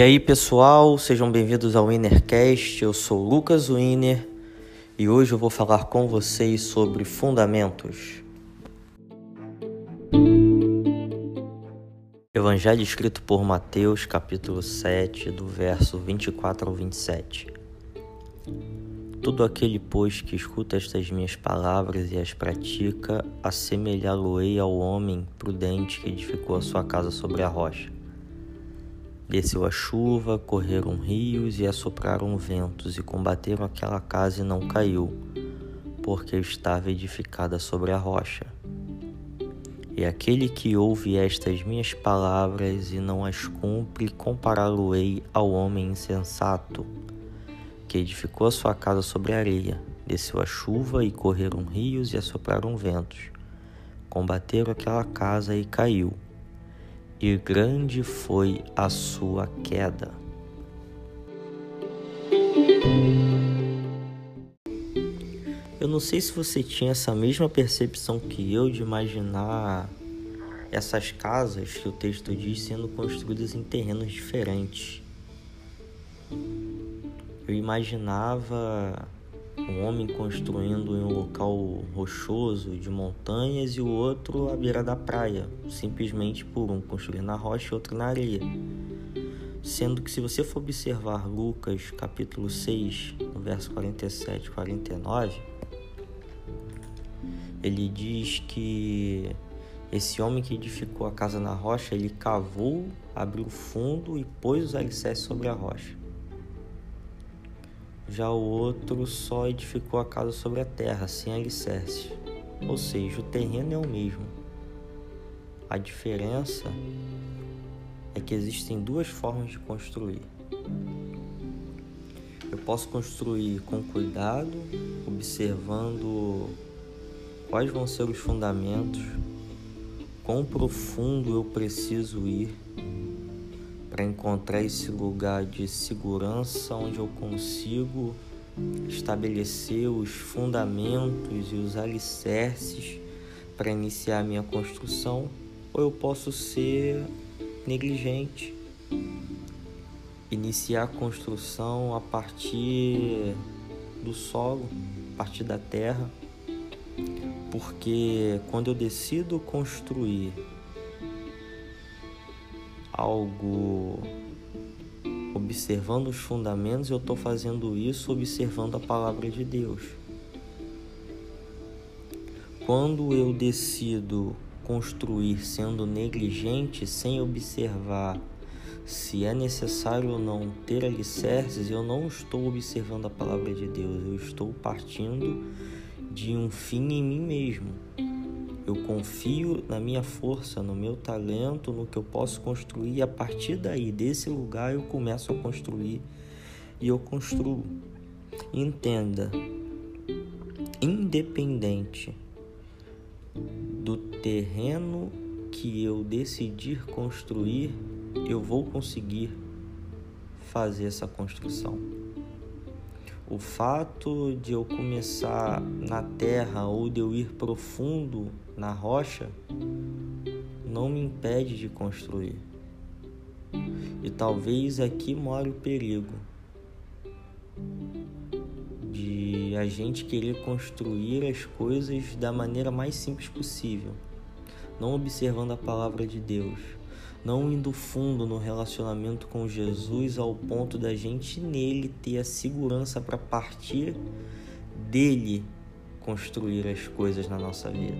E aí pessoal, sejam bem-vindos ao Winnercast. Eu sou Lucas Winner e hoje eu vou falar com vocês sobre fundamentos. Evangelho escrito por Mateus, capítulo 7, do verso 24 ao 27. Todo aquele, pois, que escuta estas minhas palavras e as pratica, assemelhá-lo-ei ao homem prudente que edificou a sua casa sobre a rocha. Desceu a chuva, correram rios e assopraram ventos e combateram aquela casa e não caiu, porque estava edificada sobre a rocha. E aquele que ouve estas minhas palavras e não as cumpre, compará-lo-ei ao homem insensato que edificou a sua casa sobre a areia. Desceu a chuva e correram rios e assopraram ventos. Combateram aquela casa e caiu. E grande foi a sua queda. Eu não sei se você tinha essa mesma percepção que eu de imaginar essas casas que o texto diz sendo construídas em terrenos diferentes. Eu imaginava um homem construindo em um local rochoso de montanhas e o outro à beira da praia, simplesmente por um construir na rocha e outro na areia. Sendo que se você for observar Lucas capítulo 6, no verso 47 e 49, ele diz que esse homem que edificou a casa na rocha, ele cavou, abriu fundo e pôs os alicerces sobre a rocha já o outro só edificou a casa sobre a terra, sem alicerce. Ou seja, o terreno é o mesmo. A diferença é que existem duas formas de construir. Eu posso construir com cuidado, observando quais vão ser os fundamentos, quão profundo eu preciso ir para encontrar esse lugar de segurança onde eu consigo estabelecer os fundamentos e os alicerces para iniciar a minha construção, ou eu posso ser negligente, iniciar a construção a partir do solo, a partir da terra, porque quando eu decido construir algo observando os fundamentos, eu estou fazendo isso observando a palavra de Deus. Quando eu decido construir sendo negligente, sem observar se é necessário ou não ter alicerces, eu não estou observando a palavra de Deus, eu estou partindo de um fim em mim mesmo. Eu confio na minha força, no meu talento, no que eu posso construir e a partir daí, desse lugar, eu começo a construir e eu construo. Entenda, independente do terreno que eu decidir construir, eu vou conseguir fazer essa construção. O fato de eu começar na terra ou de eu ir profundo na rocha não me impede de construir. E talvez aqui mora o perigo de a gente querer construir as coisas da maneira mais simples possível, não observando a palavra de Deus não indo fundo no relacionamento com Jesus ao ponto da gente nele ter a segurança para partir dele construir as coisas na nossa vida.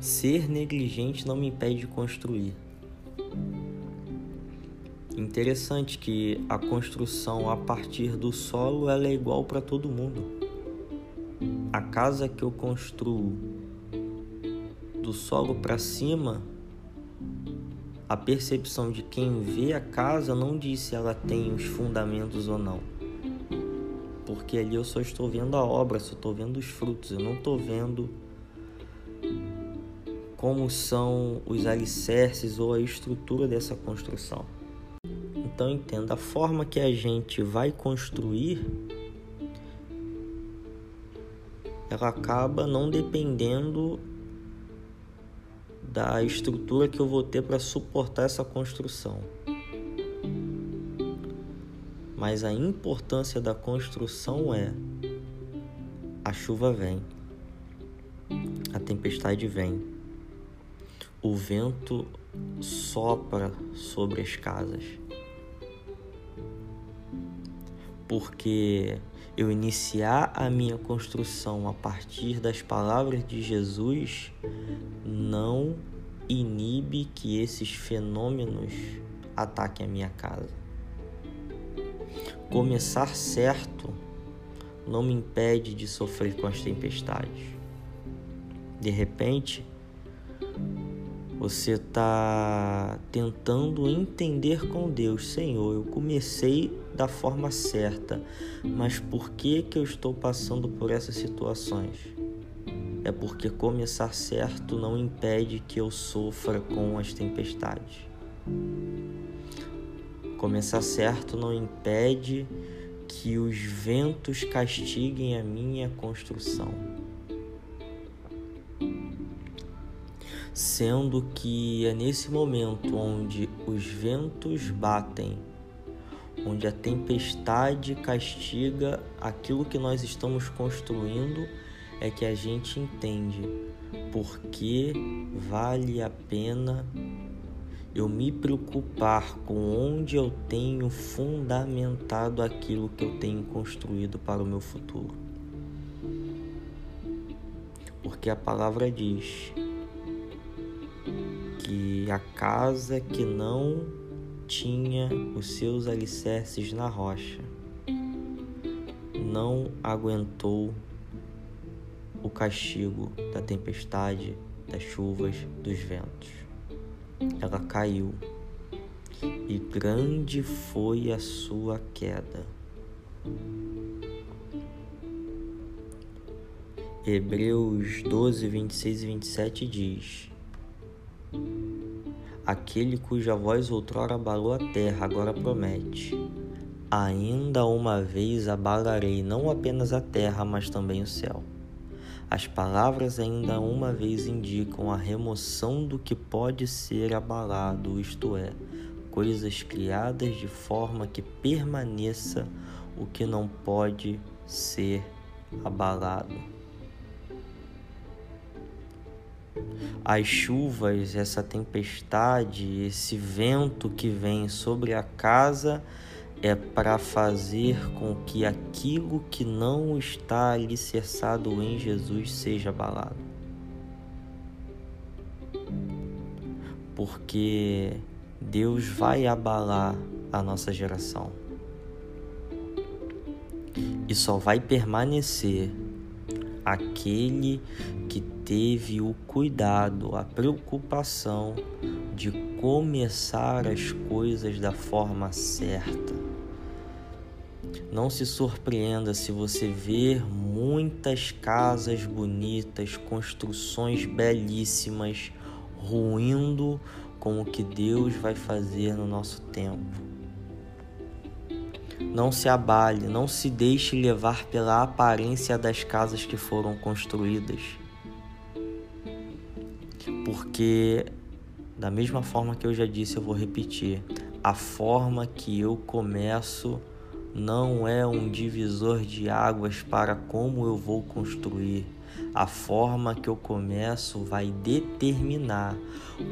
Ser negligente não me impede de construir. Interessante que a construção a partir do solo ela é igual para todo mundo. A casa que eu construo do solo para cima, a percepção de quem vê a casa não diz se ela tem os fundamentos ou não. Porque ali eu só estou vendo a obra, só estou vendo os frutos, eu não estou vendo como são os alicerces ou a estrutura dessa construção. Então entenda, a forma que a gente vai construir ela acaba não dependendo da estrutura que eu vou ter para suportar essa construção. Mas a importância da construção é a chuva vem, a tempestade vem, o vento sopra sobre as casas. Porque eu iniciar a minha construção a partir das palavras de Jesus não inibe que esses fenômenos ataquem a minha casa. Começar certo não me impede de sofrer com as tempestades. De repente, você está tentando entender com Deus, Senhor, eu comecei da forma certa, mas por que que eu estou passando por essas situações? É porque começar certo não impede que eu sofra com as tempestades. Começar certo não impede que os ventos castiguem a minha construção. Sendo que é nesse momento onde os ventos batem, onde a tempestade castiga aquilo que nós estamos construindo, é que a gente entende por que vale a pena eu me preocupar com onde eu tenho fundamentado aquilo que eu tenho construído para o meu futuro. Porque a palavra diz: que a casa que não tinha os seus alicerces na rocha não aguentou o castigo da tempestade, das chuvas, dos ventos. Ela caiu e grande foi a sua queda. Hebreus 12, 26 e 27 diz: Aquele cuja voz outrora abalou a terra agora promete: Ainda uma vez abalarei não apenas a terra, mas também o céu. As palavras ainda uma vez indicam a remoção do que pode ser abalado, isto é, coisas criadas de forma que permaneça o que não pode ser abalado. As chuvas, essa tempestade, esse vento que vem sobre a casa é para fazer com que aquilo que não está alicerçado em Jesus seja abalado. Porque Deus vai abalar a nossa geração. E só vai permanecer aquele que teve o cuidado, a preocupação de começar as coisas da forma certa. Não se surpreenda se você ver muitas casas bonitas, construções belíssimas ruindo com o que Deus vai fazer no nosso tempo. Não se abale, não se deixe levar pela aparência das casas que foram construídas. Porque, da mesma forma que eu já disse, eu vou repetir: a forma que eu começo não é um divisor de águas para como eu vou construir. A forma que eu começo vai determinar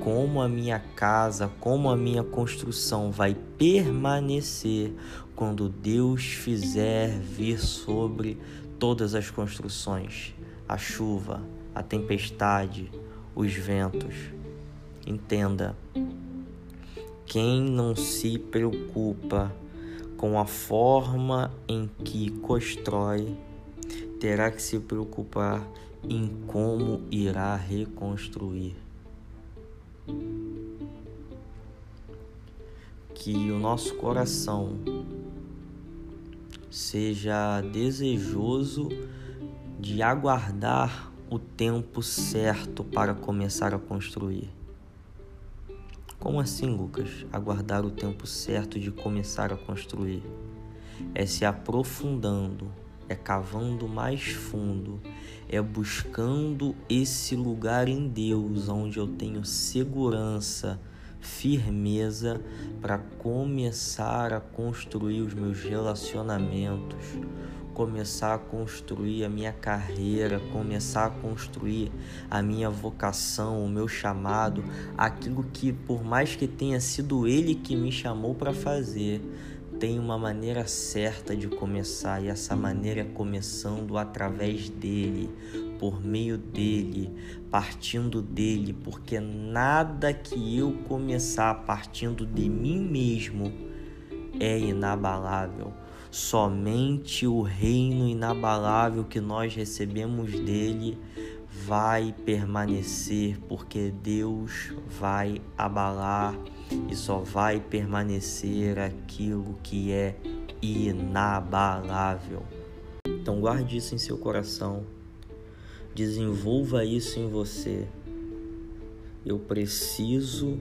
como a minha casa, como a minha construção vai permanecer quando Deus fizer vir sobre todas as construções a chuva, a tempestade, os ventos. Entenda, quem não se preocupa com a forma em que constrói, terá que se preocupar em como irá reconstruir. Que o nosso coração seja desejoso de aguardar o tempo certo para começar a construir. Como assim, Lucas? Aguardar o tempo certo de começar a construir? É se aprofundando é cavando mais fundo, é buscando esse lugar em Deus onde eu tenho segurança, firmeza para começar a construir os meus relacionamentos, começar a construir a minha carreira, começar a construir a minha vocação, o meu chamado, aquilo que por mais que tenha sido ele que me chamou para fazer, tem uma maneira certa de começar e essa maneira é começando através dele, por meio dele, partindo dele, porque nada que eu começar partindo de mim mesmo é inabalável. Somente o reino inabalável que nós recebemos dele vai permanecer, porque Deus vai abalar e só vai permanecer aquilo que é inabalável. Então guarde isso em seu coração, desenvolva isso em você. Eu preciso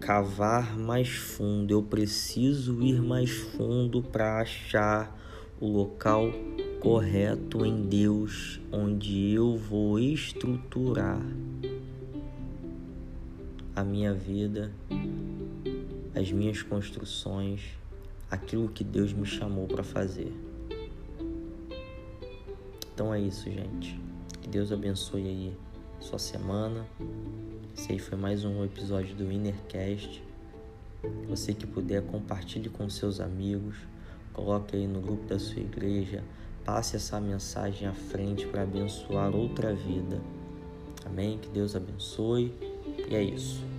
cavar mais fundo, eu preciso ir mais fundo para achar o local correto em Deus onde eu vou estruturar a minha vida, as minhas construções, aquilo que Deus me chamou para fazer. Então é isso, gente. Que Deus abençoe aí sua semana. Esse aí foi mais um episódio do Innercast. Você que puder, compartilhe com seus amigos, coloque aí no grupo da sua igreja, passe essa mensagem à frente para abençoar outra vida. Amém? Que Deus abençoe. E é isso.